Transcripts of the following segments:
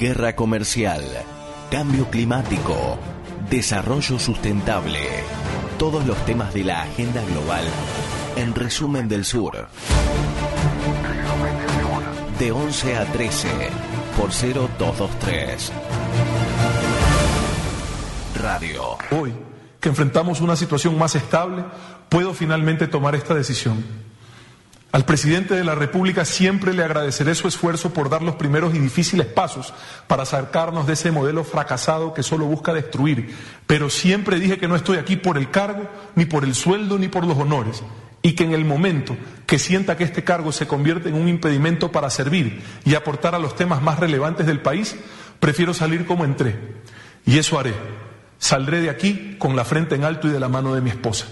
guerra comercial, cambio climático, desarrollo sustentable. Todos los temas de la agenda global en resumen del sur. De 11 a 13 por 0223. Radio. Hoy, que enfrentamos una situación más estable, puedo finalmente tomar esta decisión. Al presidente de la República siempre le agradeceré su esfuerzo por dar los primeros y difíciles pasos para sacarnos de ese modelo fracasado que solo busca destruir. Pero siempre dije que no estoy aquí por el cargo, ni por el sueldo, ni por los honores. Y que en el momento que sienta que este cargo se convierte en un impedimento para servir y aportar a los temas más relevantes del país, prefiero salir como entré. Y eso haré. Saldré de aquí con la frente en alto y de la mano de mi esposa.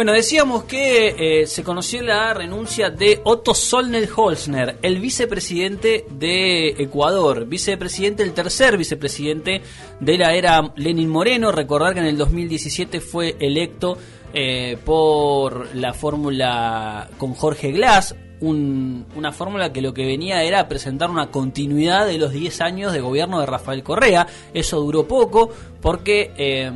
Bueno, decíamos que eh, se conoció la renuncia de Otto Solnel Holzner, el vicepresidente de Ecuador, vicepresidente, el tercer vicepresidente de la era Lenin Moreno. Recordar que en el 2017 fue electo eh, por la fórmula con Jorge Glass, una fórmula que lo que venía era presentar una continuidad de los 10 años de gobierno de Rafael Correa. Eso duró poco porque eh,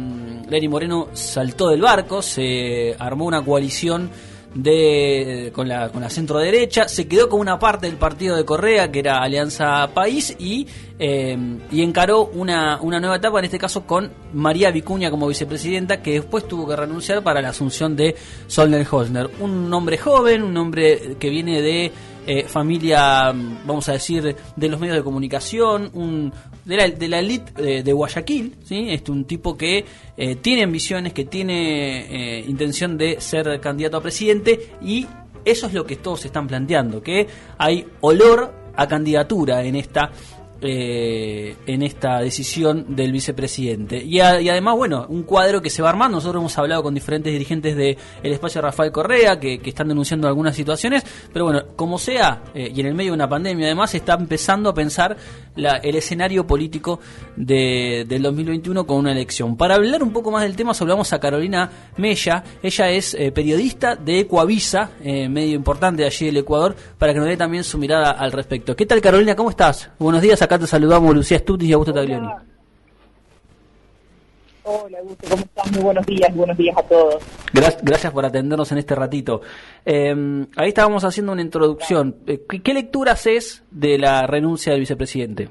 Lenny Moreno saltó del barco, se armó una coalición de con la, con la centro derecha, se quedó con una parte del partido de Correa, que era Alianza País, y, eh, y encaró una, una nueva etapa, en este caso con María Vicuña como vicepresidenta, que después tuvo que renunciar para la asunción de Solner Hosner. Un hombre joven, un hombre que viene de eh, familia, vamos a decir, de los medios de comunicación, un, de, la, de la elite eh, de Guayaquil, ¿sí? Este, un tipo que eh, tiene ambiciones, que tiene intención de ser candidato a presidente y eso es lo que todos están planteando, que hay olor a candidatura en esta eh, en esta decisión del vicepresidente. Y, además, bueno, un cuadro que se va armando. Nosotros hemos hablado con diferentes dirigentes del espacio Rafael Correa que, están denunciando algunas situaciones, pero bueno, como sea, eh, y en el medio de una pandemia además, está empezando a pensar el escenario político de, del 2021 con una elección. Para hablar un poco más del tema, hablamos a Carolina Mella. Ella es eh, periodista de Ecoavisa, medio importante allí del Ecuador, para que nos dé también su mirada al respecto. ¿Qué tal, Carolina? ¿Cómo estás? Buenos días, acá te saludamos Lucía Stutis y Augusto Taglioni. Hola, Augusto, ¿cómo estás? Muy buenos días, buenos días a todos. Gracias, por atendernos en este ratito. Em, ahí estábamos haciendo una introducción. Eh, ¿Qué, lectura haces de la renuncia del vicepresidente?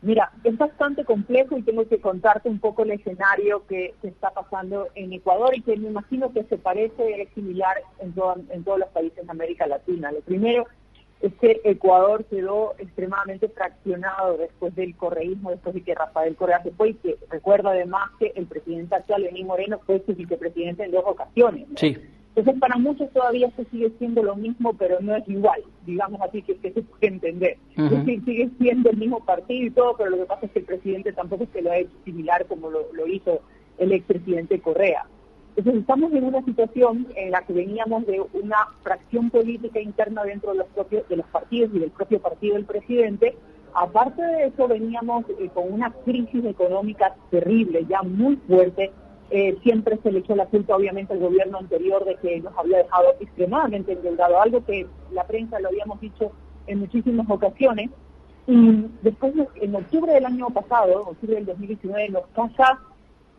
Mira, es bastante complejo y tengo que contarte un poco el escenario que, está pasando en Ecuador y que me imagino que se parece, es similar en, en todos los países de América Latina. Lo primero es que Ecuador quedó extremadamente fraccionado después del correísmo, después de que Rafael Correa se fue y que recuerda además que el presidente actual, Lenín Moreno, fue su vicepresidente en dos ocasiones. Sí. Entonces, para muchos todavía se sigue siendo lo mismo, pero no es igual, digamos así, que, que se puede entender. Es decir, sigue siendo el mismo partido y todo, pero lo que pasa es que el presidente tampoco es que lo ha hecho similar como lo, lo hizo el expresidente Correa. Entonces estamos en una situación en la que veníamos de una fracción política interna dentro de los propios de los partidos y del propio partido del presidente. Aparte de eso veníamos eh, con una crisis económica terrible, ya muy fuerte. Eh, siempre se le echó la culpa obviamente al gobierno anterior de que nos había dejado extremadamente endeudado, algo que la prensa lo habíamos dicho en muchísimas ocasiones. Y después, en octubre del año pasado, octubre del 2019, nos pasa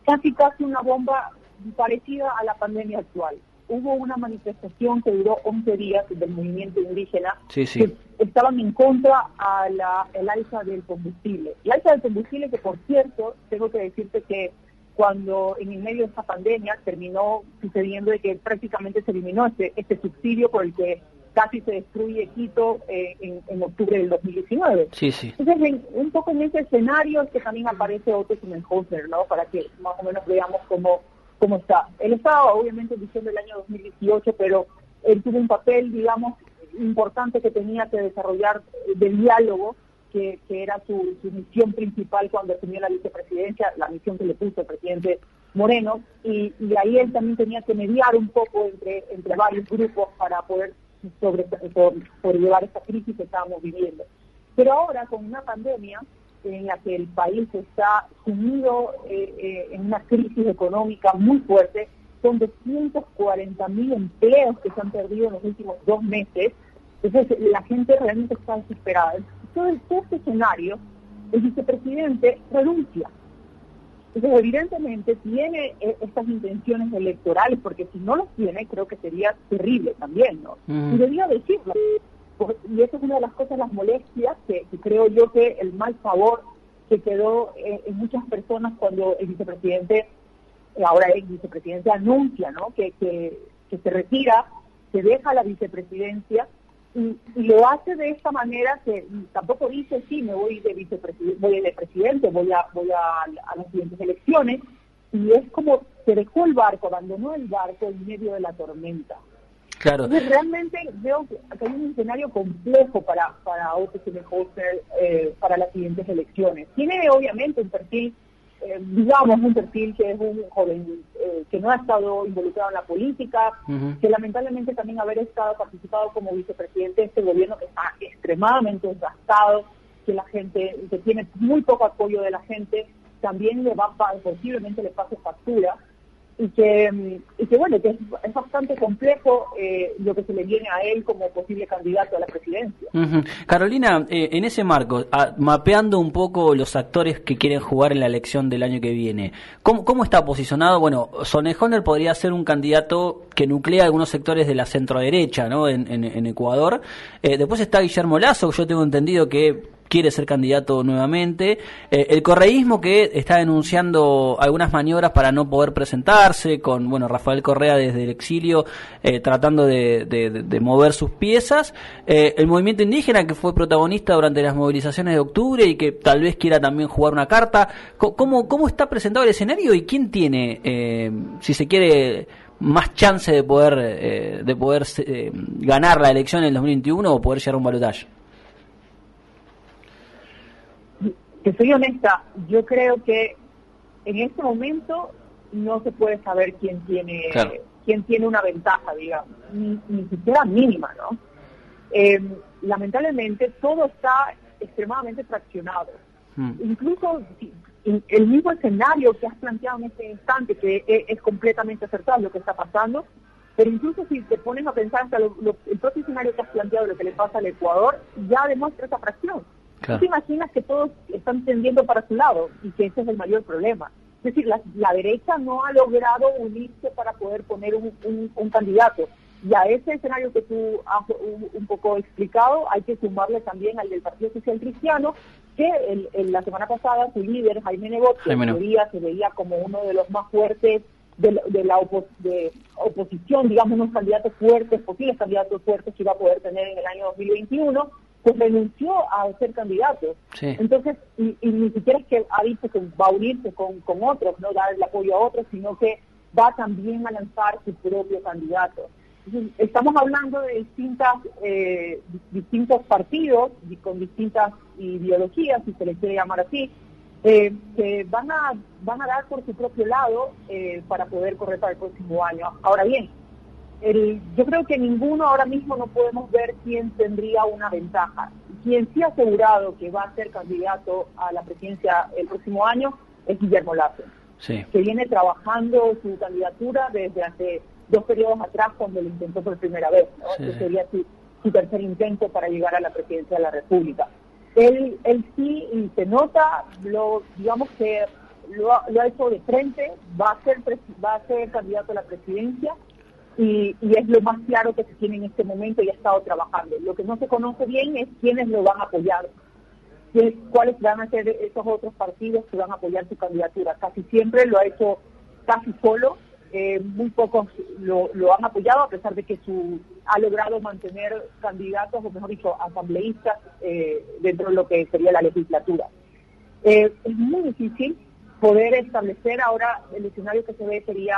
casi casi una bomba parecida a la pandemia actual. Hubo una manifestación que duró 11 días del movimiento indígena que estaban en contra a la, el alza del combustible. El alza del combustible que, por cierto, tengo que decirte que cuando en el medio de esta pandemia terminó sucediendo de que prácticamente se eliminó este, este subsidio por el que casi se destruye Quito eh, en, octubre del 2019. Sí, sí. Entonces, un poco en ese escenario es que también aparece Otto Simenhofer, ¿no? Para que más o menos veamos cómo cómo está. Él estaba obviamente en diciembre del año 2018, pero él tuvo un papel, digamos, importante que tenía que desarrollar del diálogo, que, era su, misión principal cuando asumió la vicepresidencia, la misión que le puso el presidente Moreno, y, ahí él también tenía que mediar un poco entre, entre varios grupos para poder sobre, sobrellevar esta crisis que estábamos viviendo. Pero ahora, con una pandemia, en la que el país está sumido eh, eh, en una crisis económica muy fuerte, son 240 mil empleos que se han perdido en los últimos dos meses. Entonces la gente realmente está desesperada. Todo, todo este escenario, el vicepresidente renuncia. Entonces, evidentemente tiene eh, estas intenciones electorales, porque si no los tiene, creo que sería terrible también, ¿no? Y debía decirlo. Y esa es una de las cosas, las molestias, que, creo yo que el mal favor que quedó en muchas personas cuando el vicepresidente, ahora el vicepresidente anuncia, ¿no? Que, que, que se retira, que deja la vicepresidencia y, lo hace de esta manera que tampoco dice sí me voy de vicepresidente voy de presidente voy a voy a, las siguientes elecciones y es como se dejó el barco abandonó el barco en medio de la tormenta claro. Realmente veo que hay un escenario complejo para para OTC eh, para las siguientes elecciones. Tiene obviamente un perfil eh, digamos, un perfil que es un joven eh, que no ha estado involucrado en la política, que lamentablemente también haber estado participado como vicepresidente de este gobierno que está extremadamente desgastado, que la gente, que tiene muy poco apoyo de la gente, también le va posiblemente le pase factura y que, y que bueno, que es, bastante complejo eh, lo que se le viene a él como posible candidato a la presidencia. Carolina, eh, en ese marco, mapeando un poco los actores que quieren jugar en la elección del año que viene, ¿cómo, cómo está posicionado? Bueno, Sonnejoner podría ser un candidato que nuclea algunos sectores de la centroderecha ¿no? en, en, Ecuador. Eh, después está Guillermo Lazo, yo tengo entendido que quiere ser candidato nuevamente. Eh, el correísmo que está denunciando algunas maniobras para no poder presentarse, con bueno Rafael Correa desde el exilio eh, tratando de, mover sus piezas. Eh, el movimiento indígena que fue protagonista durante las movilizaciones de octubre y que tal vez quiera también jugar una carta. ¿Cómo, cómo está presentado el escenario y quién tiene, si se quiere, más chance de poder, de poder ganar la elección en el 2021 o poder llegar a un balotaje? Que soy honesta, yo creo que en este momento no se puede saber quién tiene quién tiene una ventaja, digamos, ni, siquiera mínima, ¿no? Em, lamentablemente todo está extremadamente fraccionado. Hmm. Incluso el mismo escenario que has planteado en este instante, que e, es, completamente acertado lo que está pasando, pero incluso si te pones a pensar hasta el propio escenario que has planteado, lo que le pasa al Ecuador, ya demuestra esa fracción. Claro. te imaginas que todos están tendiendo para su lado y que ese es el mayor problema? Es decir, la, derecha no ha logrado unirse para poder poner un, candidato. Y a ese escenario que tú has un, poco explicado, hay que sumarle también al del Partido Social Cristiano, que el, la semana pasada su líder, Jaime Nebot, que se veía como uno de los más fuertes de, la de oposición, digamos, unos candidatos fuertes, posibles candidatos fuertes que iba a poder tener en el año 2021, pues renunció a ser candidato. Entonces, y, ni siquiera es que ha dicho que va a unirse con, con otros, no dar el apoyo a otros, sino que va también a lanzar su propio candidato. estamos hablando de distintas, eh, distintos partidos con distintas ideologías, si se les quiere llamar así, eh, que van a, van a dar por su propio lado eh, para poder correr para el próximo año. Ahora bien, yo creo que ninguno ahora mismo no podemos ver quién tendría una ventaja. Quien sí ha asegurado que va a ser candidato a la presidencia el próximo año es Guillermo Lazo, que viene trabajando su candidatura desde hace dos periodos atrás cuando lo intentó por primera vez. Este sería su, tercer intento para llegar a la presidencia de la República. Él, él sí, y se nota, lo, digamos que lo ha, lo ha hecho de frente, va a ser va a ser candidato a la presidencia y, es lo más claro que se tiene en este momento y ha estado trabajando. Lo que no se conoce bien es quiénes lo van a apoyar, cuáles van a ser esos otros partidos que van a apoyar su candidatura. Casi siempre lo ha hecho casi solo, eh, muy pocos lo, han apoyado a pesar de que su ha logrado mantener candidatos, o mejor dicho, asambleístas eh, dentro de lo que sería la legislatura. Eh, es muy difícil poder establecer ahora el escenario que se ve sería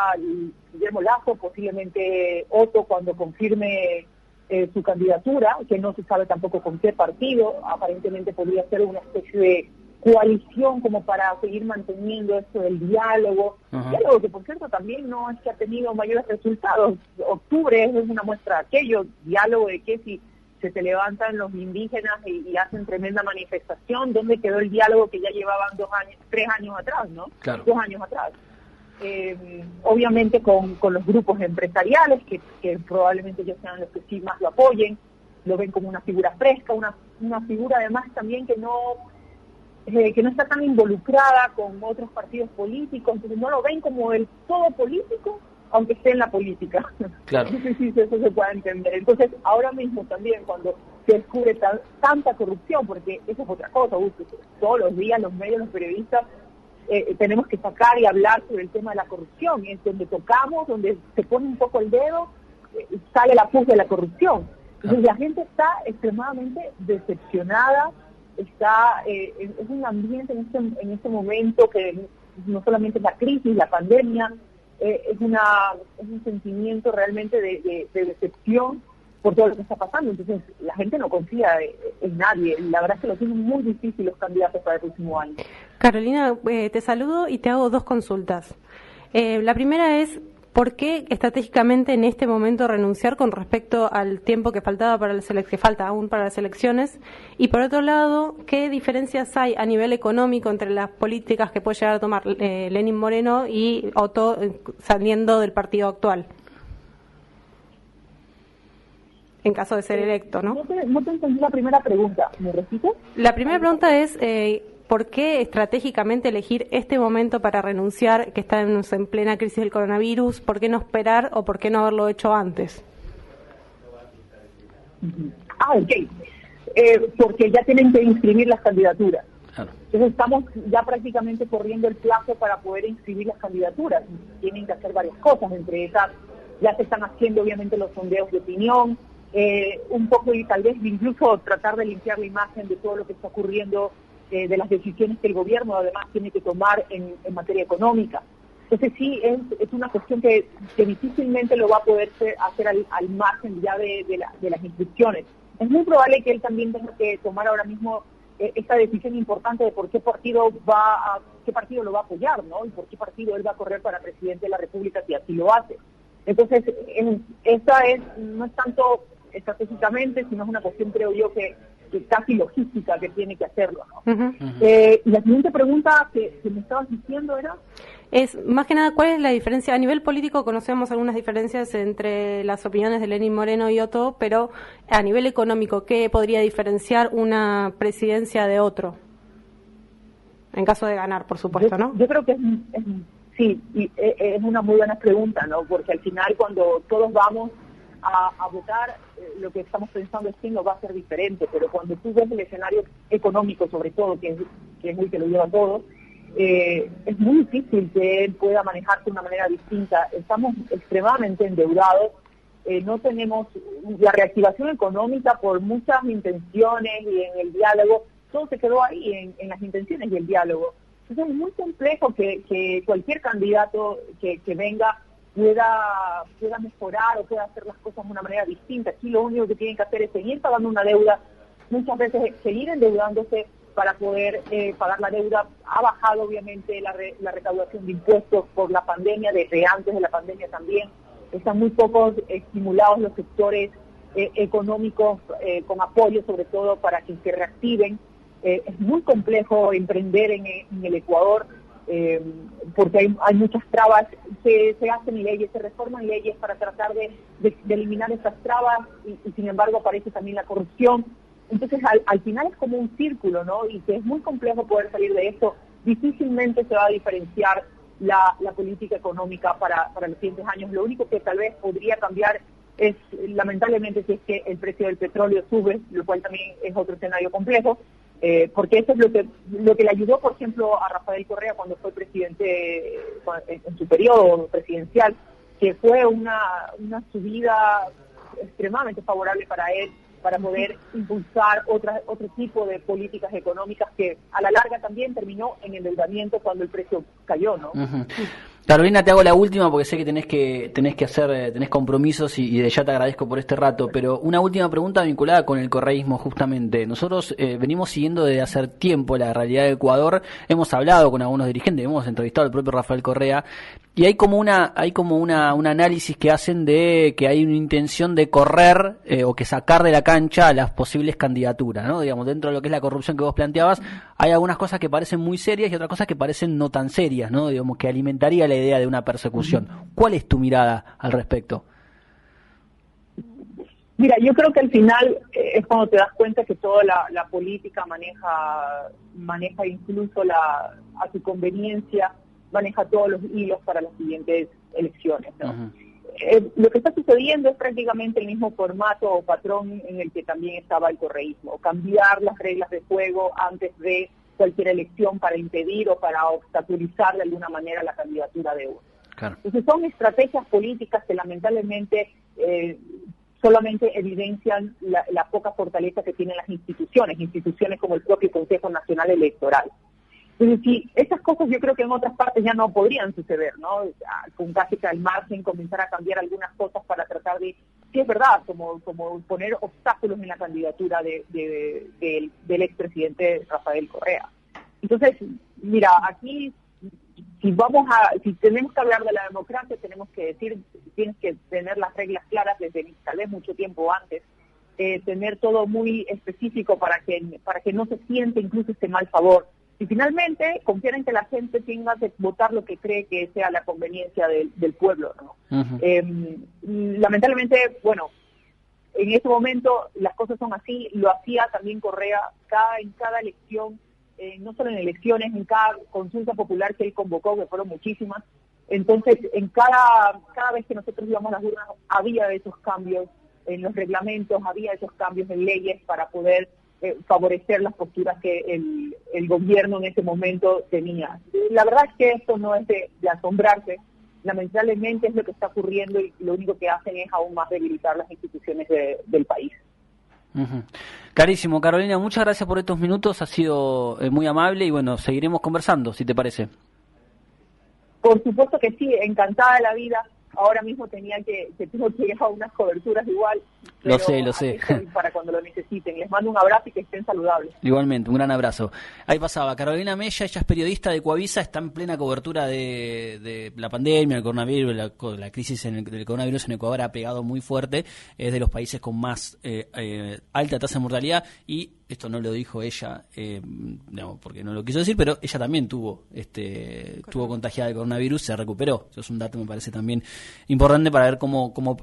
Guillermo Lazo, posiblemente Otto cuando confirme eh, su candidatura, que no se sabe tampoco con qué partido, aparentemente podría ser una especie de coalición como para seguir manteniendo esto del diálogo, diálogo que por cierto también no es que ha tenido mayores resultados, octubre es una muestra de aquello, diálogo de que si se te levantan los indígenas y, hacen tremenda manifestación. ¿Dónde quedó el diálogo que ya llevaban dos años, tres años atrás, no? Dos años atrás. eh, obviamente con, los grupos empresariales, que, probablemente ellos sean los que sí más lo apoyen, lo ven como una figura fresca, una, una figura además también que no eh, que no está tan involucrada con otros partidos políticos, entonces no lo ven como el todo político, aunque esté en la política. Claro. No sé si eso se puede entender. Entonces, ahora mismo también, cuando se descubre tanta corrupción, porque eso es otra cosa, todos los días los medios, los periodistas, eh, tenemos que sacar y hablar sobre el tema de la corrupción, es donde tocamos, donde se pone un poco el dedo, eh, sale la puz de la corrupción. Entonces la gente está extremadamente decepcionada, está eh, es un ambiente en este, en este momento que no solamente es la crisis, la pandemia, eh, es, una, es un sentimiento realmente de, decepción por todo lo que está pasando. Entonces, la gente no confía en nadie. La verdad es que lo tienen muy difícil los candidatos para el próximo año. Carolina, eh, te saludo y te hago dos consultas. la primera es, ¿Por qué estratégicamente en este momento renunciar con respecto al tiempo que faltaba para las que falta aún para las elecciones? Y por otro lado, ¿qué diferencias hay a nivel económico entre las políticas que puede llegar a tomar eh, Lenin Moreno y Otto eh, saliendo del partido actual? En caso de ser electo, ¿no? No te, no te entendí la primera pregunta. ¿Me repites? La primera pregunta es, eh, ¿por qué estratégicamente elegir este momento para renunciar, que estamos en plena crisis del coronavirus? ¿Por qué no esperar o por qué no haberlo hecho antes? Ah, ok. Eh, porque ya tienen que inscribir las candidaturas. Entonces estamos ya prácticamente corriendo el plazo para poder inscribir las candidaturas. Tienen que hacer varias cosas, entre esas ya se están haciendo obviamente los sondeos de opinión, eh, un poco y tal vez incluso tratar de limpiar la imagen de todo lo que está ocurriendo eh, de las decisiones que el gobierno además tiene que tomar en, materia económica. Entonces sí, es, es una cuestión que, difícilmente lo va a poder hacer al, margen ya de, las inscripciones. Es muy probable que él también tenga que tomar ahora mismo eh, esta decisión importante de por qué partido va qué partido lo va a apoyar, ¿no? Y por qué partido él va a correr para presidente de la República si así lo hace. Entonces, esta es, no es tanto estratégicamente, sino es una cuestión, creo yo, que casi logística que tiene que hacerlo. Eh, y la siguiente pregunta que, me estabas diciendo era... Es más que nada, ¿cuál es la diferencia? A nivel político conocemos algunas diferencias entre las opiniones de Lenín Moreno y Otto, pero a nivel económico, ¿qué podría diferenciar una presidencia de otro? En caso de ganar, por supuesto, ¿no? Yo creo que es, sí, y e, es una muy buena pregunta, ¿no? Porque al final cuando todos vamos a, votar, eh, lo que estamos pensando es que no va a ser diferente, pero cuando tú ves el escenario económico, sobre todo, que es, que muy que lo lleva todo, eh, es muy difícil que él pueda manejarse de una manera distinta. Estamos extremadamente endeudados, eh, no tenemos la reactivación económica por muchas intenciones y en el diálogo, todo se quedó ahí, en, en las intenciones y el diálogo. Entonces es muy complejo que, que cualquier candidato que, que venga pueda, pueda mejorar o pueda hacer las cosas de una manera distinta. Aquí lo único que tienen que hacer es seguir pagando una deuda, muchas veces seguir endeudándose para poder eh, pagar la deuda. Ha bajado obviamente la, la recaudación de impuestos por la pandemia, desde antes de la pandemia también. Están muy pocos estimulados los sectores eh, económicos eh, con apoyo sobre todo para que se reactiven. es muy complejo emprender en, en el Ecuador eh, porque hay, muchas trabas, se, hacen leyes, se reforman leyes para tratar de, eliminar esas trabas y, sin embargo aparece también la corrupción. Entonces al, final es como un círculo, ¿no? Y que es muy complejo poder salir de esto. Difícilmente se va a diferenciar la, política económica para, para los siguientes años. Lo único que tal vez podría cambiar es, lamentablemente, si es que el precio del petróleo sube, lo cual también es otro escenario complejo, eh, porque eso es lo que, lo que le ayudó, por ejemplo, a Rafael Correa cuando fue presidente en, su periodo presidencial, que fue una, una subida extremadamente favorable para él para poder impulsar otra, otro tipo de políticas económicas que a la larga también terminó en endeudamiento cuando el precio cayó, ¿no? Carolina, te hago la última porque sé que tenés que tenés que hacer eh, tenés compromisos y, de ya te agradezco por este rato, pero una última pregunta vinculada con el correísmo justamente. Nosotros eh, venimos siguiendo desde hace tiempo la realidad de Ecuador, hemos hablado con algunos dirigentes, hemos entrevistado al propio Rafael Correa y hay como una hay como una un análisis que hacen de que hay una intención de correr eh, o que sacar de la cancha las posibles candidaturas, ¿no? Digamos, dentro de lo que es la corrupción que vos planteabas, hay algunas cosas que parecen muy serias y otras cosas que parecen no tan serias, ¿no? Digamos que alimentaría la idea de una persecución. ¿Cuál es tu mirada al respecto? Mira, yo creo que al final eh, es cuando te das cuenta que toda la, política maneja, maneja incluso la, a su conveniencia, maneja todos los hilos para las siguientes elecciones. Eh, lo que está sucediendo es prácticamente el mismo formato o patrón en el que también estaba el correísmo, cambiar las reglas de juego antes de cualquier elección para impedir o para obstaculizar de alguna manera la candidatura de uno. Entonces son estrategias políticas que lamentablemente eh, solamente evidencian la, poca fortaleza que tienen las instituciones, instituciones como el propio Consejo Nacional Electoral. Entonces, sí, esas cosas yo creo que en otras partes ya no podrían suceder, ¿no? Con casi que al margen comenzar a cambiar algunas cosas para tratar de, sí es verdad, como, como poner obstáculos en la candidatura de, del expresidente Rafael Correa. Entonces, mira, aquí si vamos a, si tenemos que hablar de la democracia, tenemos que decir, tienes que tener las reglas claras desde tal vez mucho tiempo antes, eh, tener todo muy específico para que, para que no se siente incluso este mal favor. Y finalmente, confiar en que la gente tenga que votar lo que cree que sea la conveniencia del, pueblo. Em, lamentablemente, bueno, en ese momento las cosas son así, lo hacía también Correa cada, en cada elección eh, no solo en elecciones, en cada consulta popular que él convocó, que fueron muchísimas. Entonces, en cada, cada vez que nosotros íbamos a las urnas, había esos cambios en los reglamentos, había esos cambios en leyes para poder eh, favorecer las posturas que el, el, gobierno en ese momento tenía. La verdad es que esto no es de, asombrarse, lamentablemente es lo que está ocurriendo y lo único que hacen es aún más debilitar las instituciones del país. Carísimo, Carolina, muchas gracias por estos minutos, ha sido eh, muy amable y bueno, seguiremos conversando, si te parece. Por supuesto que sí, encantada de la vida ahora mismo tenía que, que tengo que ir a unas coberturas igual. Lo sé, lo sé. Para cuando lo necesiten. Les mando un abrazo y que estén saludables. Igualmente, un gran abrazo. Ahí pasaba Carolina Mella, ella es periodista de Coavisa, está en plena cobertura de, de la pandemia, el coronavirus, la, crisis en el, del coronavirus en Ecuador ha pegado muy fuerte, es de los países con más eh, eh, alta tasa de mortalidad y esto no lo dijo ella, eh, porque no lo quiso decir, pero ella también tuvo, este, tuvo contagiada de coronavirus, se recuperó. Eso es un dato, me parece también importante para ver cómo, cómo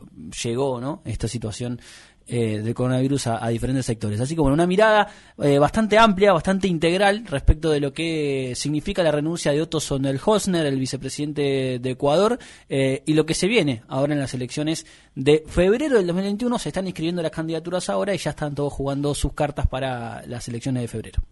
llegó, ¿no? Esta situación eh, del coronavirus a, diferentes sectores. Así como una mirada eh, bastante amplia, bastante integral respecto de lo que significa la renuncia de Otto Sonnel-Hosner, el vicepresidente de Ecuador, eh, y lo que se viene ahora en las elecciones de febrero del 2021. Se están inscribiendo las candidaturas ahora y ya están todos jugando sus cartas para las elecciones de febrero.